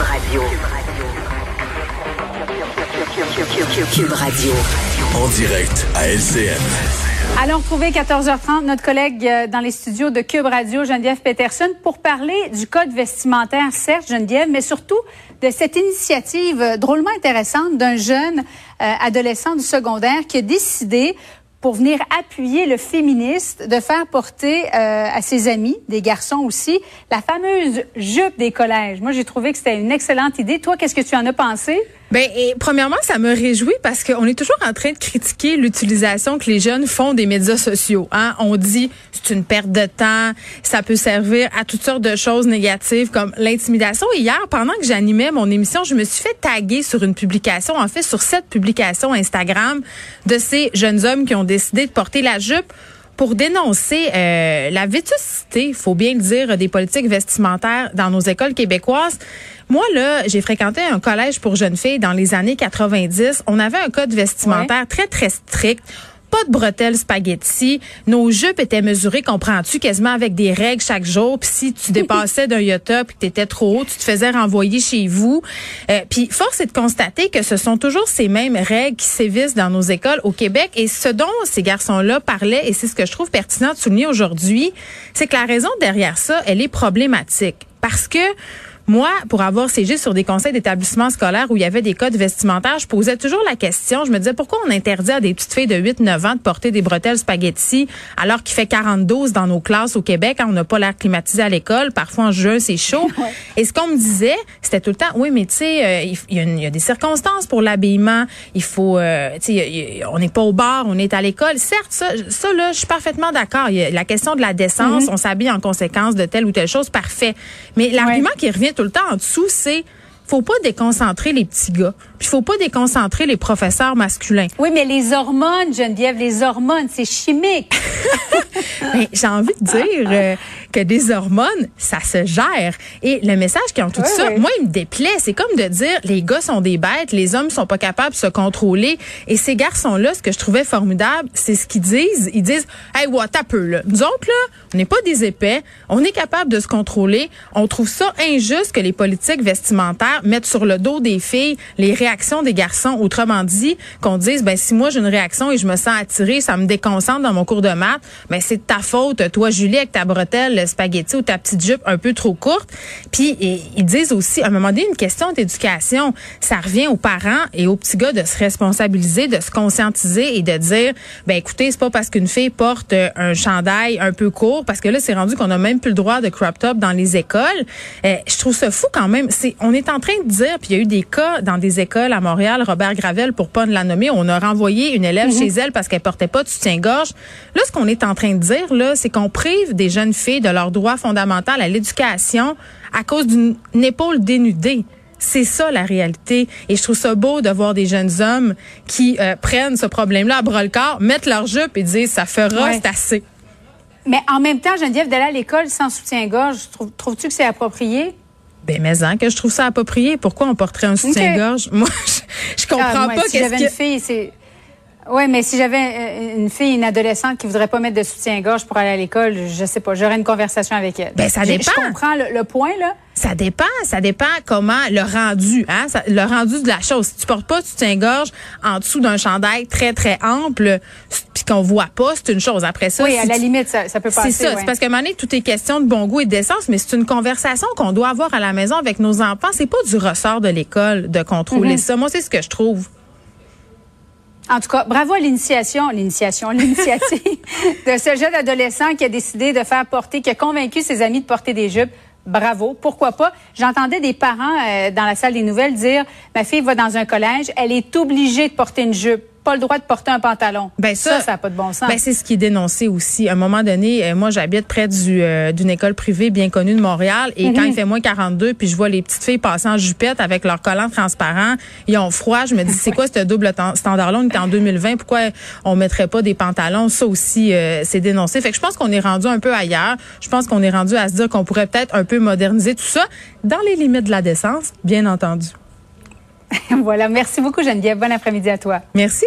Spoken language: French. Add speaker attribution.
Speaker 1: Cube Radio. Cube Radio.
Speaker 2: En direct à LCN.
Speaker 3: Allons retrouver 14h30 notre collègue euh, dans les studios de Cube Radio, Geneviève Peterson, pour parler du code vestimentaire, certes, Geneviève, mais surtout de cette initiative euh, drôlement intéressante d'un jeune euh, adolescent du secondaire qui a décidé pour venir appuyer le féministe, de faire porter à ses amis, des garçons aussi, la fameuse jupe des collèges. Moi, j'ai trouvé que c'était une excellente idée. Toi, qu'est-ce que tu en as pensé?
Speaker 4: Ben, premièrement, ça me réjouit parce qu'on est toujours en train de critiquer l'utilisation que les jeunes font des médias sociaux. Hein? On dit c'est une perte de temps, ça peut servir à toutes sortes de choses négatives comme l'intimidation. Hier, pendant que j'animais mon émission, je me suis fait taguer sur une publication, en fait sur cette publication Instagram de ces jeunes hommes qui ont décidé de porter la jupe pour dénoncer euh, la vétusté, faut bien le dire, des politiques vestimentaires dans nos écoles québécoises. Moi, là, j'ai fréquenté un collège pour jeunes filles dans les années 90. On avait un code vestimentaire très, très strict pas de bretelles spaghetti. Nos jupes étaient mesurées, comprends-tu, quasiment avec des règles chaque jour. Puis si tu dépassais d'un iota puis que t'étais trop haut, tu te faisais renvoyer chez vous. Euh, puis force est de constater que ce sont toujours ces mêmes règles qui sévissent dans nos écoles au Québec. Et ce dont ces garçons-là parlaient, et c'est ce que je trouve pertinent de souligner aujourd'hui, c'est que la raison derrière ça, elle est problématique. Parce que moi, pour avoir siégé sur des conseils d'établissement scolaire où il y avait des codes vestimentaires, je posais toujours la question. Je me disais pourquoi on interdit à des petites filles de 8-9 ans de porter des bretelles spaghetti alors qu'il fait 42 dans nos classes au Québec. Hein, on n'a pas l'air climatisé à l'école. Parfois en juin, c'est chaud. Et ce qu'on me disait, c'était tout le temps, oui, mais tu sais, euh, il, y a des circonstances pour l'habillement. Il faut, euh, tu sais, on n'est pas au bar, on est à l'école. Certes, ça, ça là, je suis parfaitement d'accord. La question de la décence, mm-hmm. on s'habille en conséquence de telle ou telle chose, parfait. Mais l'argument qui revient tout le temps en dessous, c'est faut pas déconcentrer les petits gars. Puis faut pas déconcentrer les professeurs masculins.
Speaker 3: Oui, mais les hormones, Geneviève, les hormones, c'est chimique.
Speaker 4: mais j'ai envie de dire euh, que des hormones, ça se gère. Et le message qui en tout ça, moi, il me déplaît. C'est comme de dire les gars sont des bêtes, les hommes sont pas capables de se contrôler. Et ces garçons-là, ce que je trouvais formidable, c'est ce qu'ils disent. Ils disent, hey, what, t'as peu là. Nous autres là, on n'est pas des épais, on est capable de se contrôler. On trouve ça injuste que les politiques vestimentaires mettent sur le dos des filles les réactions des garçons. Autrement dit, qu'on dise, ben si moi j'ai une réaction et je me sens attirée, ça me déconcentre dans mon cours de maths, ben c'est ta faute, toi Julie avec ta bretelle spaghetti ou ta petite jupe un peu trop courte. Puis ils disent aussi, à un moment donné, une question d'éducation, ça revient aux parents et aux petits gars de se responsabiliser, de se conscientiser et de dire, ben écoutez, c'est pas parce qu'une fille porte euh, un chandail un peu court, parce que là, c'est rendu qu'on a même plus le droit de crop top dans les écoles. Euh, je trouve ça fou quand même. C'est, on est en train de dire, puis il y a eu des cas dans des écoles à Montréal, Robert Gravel, pour pas la nommer, on a renvoyé une élève mhm. chez elle parce qu'elle portait pas de soutien-gorge. Là, ce qu'on est en train de dire, là, c'est qu'on prive des jeunes filles de leur droit fondamental à l'éducation à cause d'une épaule dénudée. C'est ça la réalité. Et je trouve ça beau de voir des jeunes hommes qui euh, prennent ce problème-là à bras le corps, mettent leur jupe et disent ça fera, c'est assez.
Speaker 3: Mais en même temps, Geneviève, d'aller à l'école sans soutien-gorge, trouves-tu que c'est approprié?
Speaker 4: Ben, mais hein, que je trouve ça approprié. Pourquoi on porterait un soutien-gorge? Moi, je, comprends ah, pas
Speaker 3: si j'avais une fille, c'est oui, mais si j'avais euh, une fille, une adolescente qui voudrait pas mettre de soutien-gorge pour aller à l'école, je sais pas, j'aurais une conversation avec elle.
Speaker 4: Ben, ça dépend.
Speaker 3: Je comprends le, point, là.
Speaker 4: Ça dépend, ça dépend comment le rendu, hein, le rendu de la chose. Si tu portes pas de soutien-gorge en dessous d'un chandail très, très ample, puis qu'on voit pas, c'est une chose. Après ça,
Speaker 3: oui, à la limite, ça, ça peut passer.
Speaker 4: C'est ça. C'est parce que, à un moment donné, tout est question de bon goût et d'essence, mais c'est une conversation qu'on doit avoir à la maison avec nos enfants. C'est pas du ressort de l'école de contrôler mm-hmm. ça. Moi, c'est ce que je trouve.
Speaker 3: En tout cas, bravo à l'initiation, l'initiation, l'initiative de ce jeune adolescent qui a décidé de faire porter, qui a convaincu ses amis de porter des jupes. Bravo, pourquoi pas? J'entendais des parents euh, dans la salle des nouvelles dire, ma fille va dans un collège, elle est obligée de porter une jupe pas le droit de porter un pantalon.
Speaker 4: Ben ça,
Speaker 3: ça n'a pas de bon sens.
Speaker 4: Ben c'est ce qui est dénoncé aussi. À un moment donné, euh, moi j'habite près du euh, d'une école privée bien connue de Montréal et quand il fait moins 42 puis je vois les petites filles passer en jupette avec leurs collants transparents, ils ont froid, je me dis c'est quoi ce double standard là On est en 2020, pourquoi on mettrait pas des pantalons? Ça aussi euh, c'est dénoncé. Fait que je pense qu'on est rendu un peu ailleurs. Je pense qu'on est rendu à se dire qu'on pourrait peut-être un peu moderniser tout ça dans les limites de la décence, bien entendu.
Speaker 3: voilà, merci beaucoup Geneviève. Bon après-midi à toi.
Speaker 4: Merci.